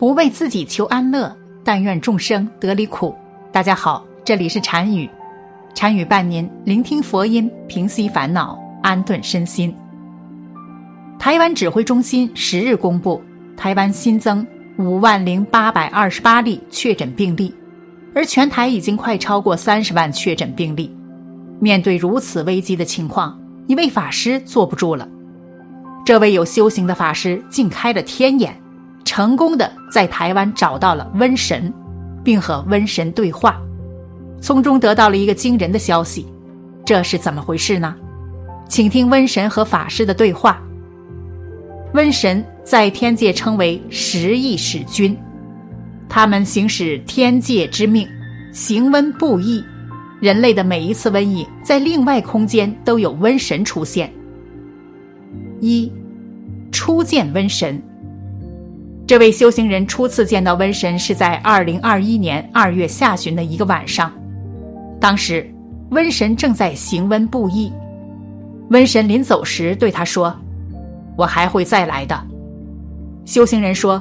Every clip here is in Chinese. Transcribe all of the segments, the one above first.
不为自己求安乐，但愿众生得离苦。大家好，这里是禅语，禅语伴您聆听佛音，平息烦恼，安顿身心。台湾指挥中心十日公布，台湾新增五万零八百二十八例确诊病例，而全台已经快超过三十万确诊病例。面对如此危机的情况，一位法师坐不住了。这位有修行的法师竟开了天眼，成功的在台湾找到了瘟神，并和瘟神对话，从中得到了一个惊人的消息。这是怎么回事呢？请听瘟神和法师的对话。瘟神在天界称为十亿使君，他们行使天界之命，行瘟布疫。人类的每一次瘟疫，在另外空间都有瘟神出现。一，初见瘟神。这位修行人初次见到瘟神是在二零二一年二月下旬的一个晚上，当时瘟神正在行瘟布疫。瘟神临走时对他说：“我还会再来的。”修行人说：“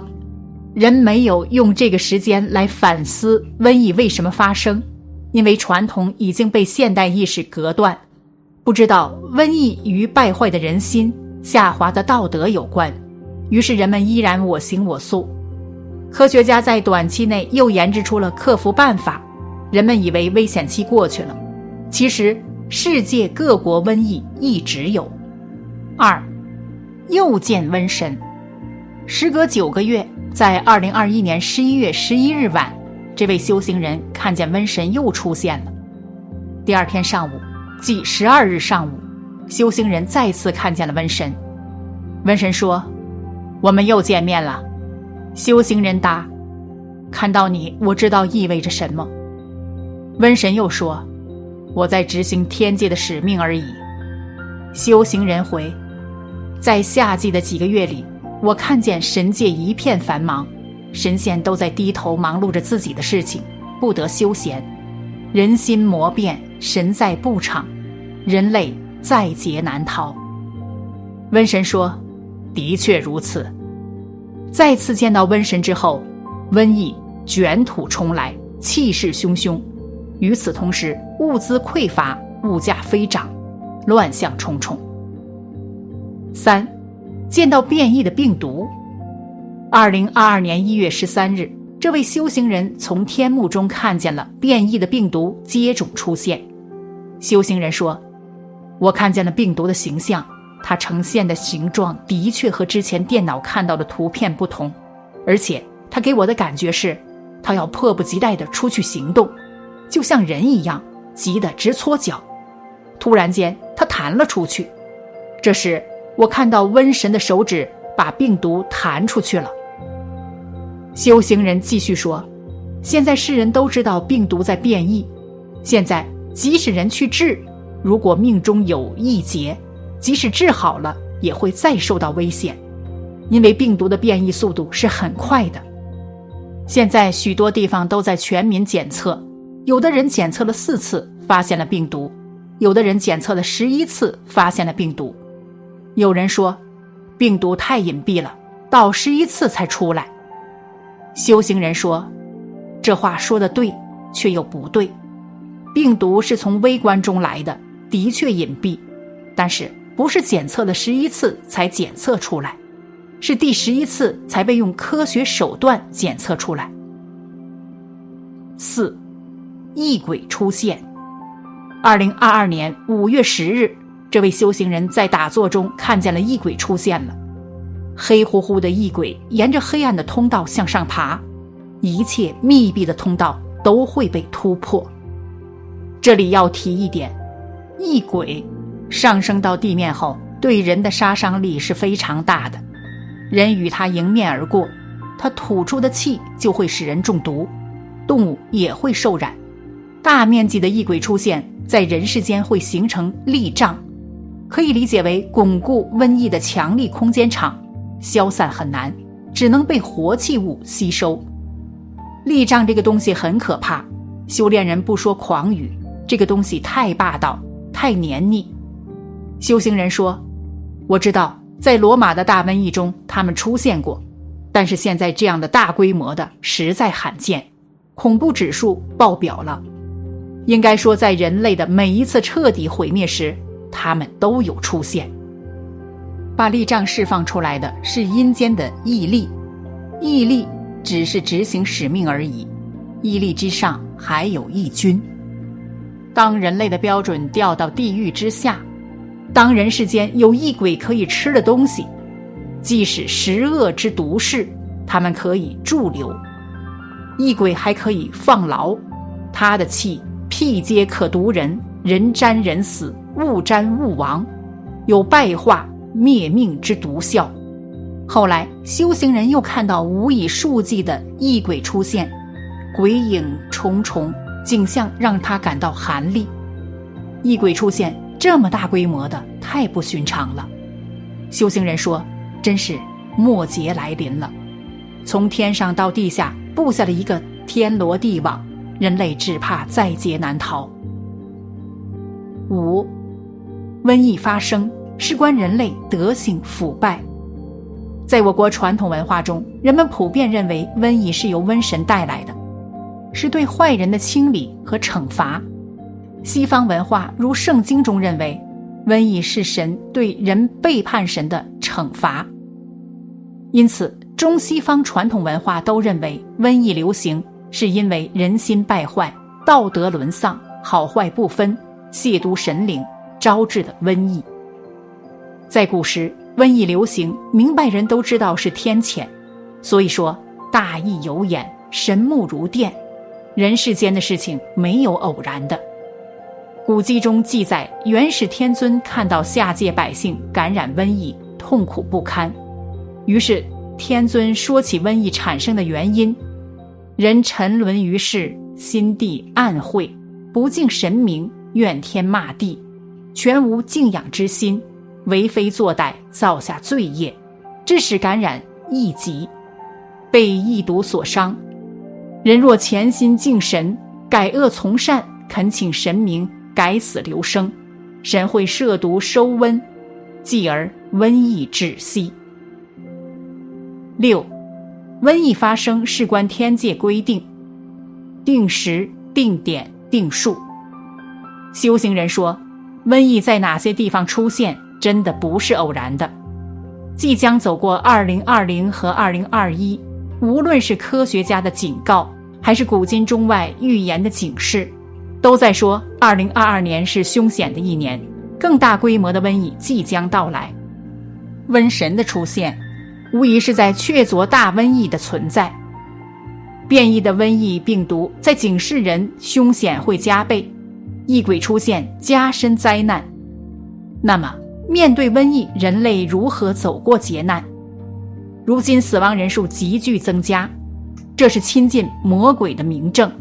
人没有用这个时间来反思瘟疫为什么发生。”因为传统已经被现代意识隔断，不知道瘟疫与败坏的人心、下滑的道德有关，于是人们依然我行我素。科学家在短期内又研制出了克服办法，人们以为危险期过去了，其实世界各国瘟疫一直有。二，又见瘟神，时隔九个月，在二零二一年十一月十一日晚。这位修行人看见瘟神又出现了。第二天上午，即十二日上午，修行人再次看见了瘟神。瘟神说：“我们又见面了。”修行人答：“看到你，我知道意味着什么。”瘟神又说：“我在执行天界的使命而已。”修行人回：“在夏季的几个月里，我看见神界一片繁忙。”神仙都在低头忙碌着自己的事情，不得休闲。人心魔变，神在不场，人类在劫难逃。瘟神说：“的确如此。”再次见到瘟神之后，瘟疫卷土重来，气势汹汹。与此同时，物资匮乏，物价飞涨，乱象重重。三，见到变异的病毒。二零二二年一月十三日，这位修行人从天幕中看见了变异的病毒接踵出现。修行人说：“我看见了病毒的形象，它呈现的形状的确和之前电脑看到的图片不同，而且它给我的感觉是，它要迫不及待地出去行动，就像人一样，急得直搓脚。突然间，它弹了出去。这时，我看到瘟神的手指把病毒弹出去了。”修行人继续说：“现在世人都知道病毒在变异，现在即使人去治，如果命中有一劫，即使治好了，也会再受到危险，因为病毒的变异速度是很快的。现在许多地方都在全民检测，有的人检测了四次发现了病毒，有的人检测了十一次发现了病毒。有人说，病毒太隐蔽了，到十一次才出来。”修行人说：“这话说的对，却又不对。病毒是从微观中来的，的确隐蔽，但是不是检测了十一次才检测出来，是第十一次才被用科学手段检测出来。”四，异鬼出现。二零二二年五月十日，这位修行人在打坐中看见了异鬼出现了。黑乎乎的异鬼沿着黑暗的通道向上爬，一切密闭的通道都会被突破。这里要提一点：异鬼上升到地面后，对人的杀伤力是非常大的。人与他迎面而过，他吐出的气就会使人中毒，动物也会受染。大面积的异鬼出现在人世间会形成力障，可以理解为巩固瘟疫的强力空间场。消散很难，只能被活气物吸收。力障这个东西很可怕，修炼人不说狂语，这个东西太霸道，太黏腻。修行人说：“我知道，在罗马的大瘟疫中，他们出现过。但是现在这样的大规模的实在罕见，恐怖指数爆表了。应该说，在人类的每一次彻底毁灭时，他们都有出现。把力障释放出来的是阴间的毅力，毅力只是执行使命而已，毅力之上还有义军。当人类的标准掉到地狱之下，当人世间有异鬼可以吃的东西，即使十恶之毒士，他们可以驻留；异鬼还可以放牢，他的气辟皆可毒人，人沾人死，物沾物亡，有败化灭命之毒效。后来修行人又看到无以数计的异鬼出现，鬼影重重。景象让他感到寒栗，异鬼出现这么大规模的，太不寻常了。修行人说：“真是末劫来临了，从天上到地下布下了一个天罗地网，人类只怕在劫难逃。”五，瘟疫发生事关人类德性腐败。在我国传统文化中，人们普遍认为瘟疫是由瘟神带来的。是对坏人的清理和惩罚。西方文化如圣经中认为，瘟疫是神对人背叛神的惩罚。因此，中西方传统文化都认为瘟疫流行是因为人心败坏、道德沦丧、好坏不分、亵渎神灵招致的瘟疫。在古时，瘟疫流行，明白人都知道是天谴，所以说大义有眼，神目如电。人世间的事情没有偶然的。古籍中记载，元始天尊看到下界百姓感染瘟疫，痛苦不堪，于是天尊说起瘟疫产生的原因：人沉沦于世，心地暗晦，不敬神明，怨天骂地，全无敬仰之心，为非作歹，造下罪业，致使感染疫疾，被疫毒所伤。人若潜心敬神，改恶从善，恳请神明改死留生，神会摄毒收瘟，继而瘟疫止息。六，瘟疫发生事关天界规定，定时、定点、定数。修行人说，瘟疫在哪些地方出现，真的不是偶然的。即将走过二零二零和二零二一。无论是科学家的警告，还是古今中外预言的警示，都在说2022年是凶险的一年，更大规模的瘟疫即将到来。瘟神的出现，无疑是在确凿大瘟疫的存在。变异的瘟疫病毒在警示人凶险会加倍，异鬼出现加深灾难。那么，面对瘟疫，人类如何走过劫难？如今死亡人数急剧增加，这是亲近魔鬼的明证。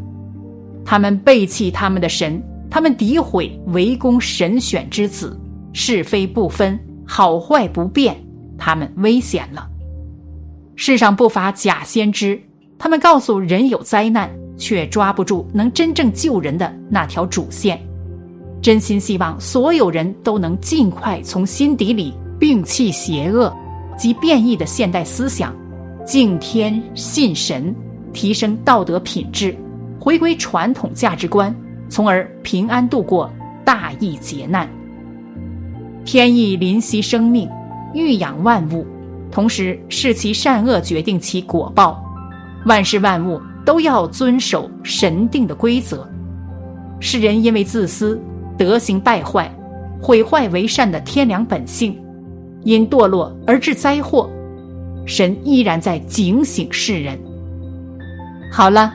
他们背弃他们的神，他们诋毁围攻神选之子，是非不分，好坏不辨，他们危险了。世上不乏假先知，他们告诉人有灾难，却抓不住能真正救人的那条主线。真心希望所有人都能尽快从心底里摒弃邪恶。及变异的现代思想，敬天信神，提升道德品质，回归传统价值观，从而平安度过大疫劫难。天意临息生命，育养万物，同时视其善恶决定其果报。万事万物都要遵守神定的规则。世人因为自私，德行败坏，毁坏为善的天良本性。因堕落而致灾祸，神依然在警醒世人。好了，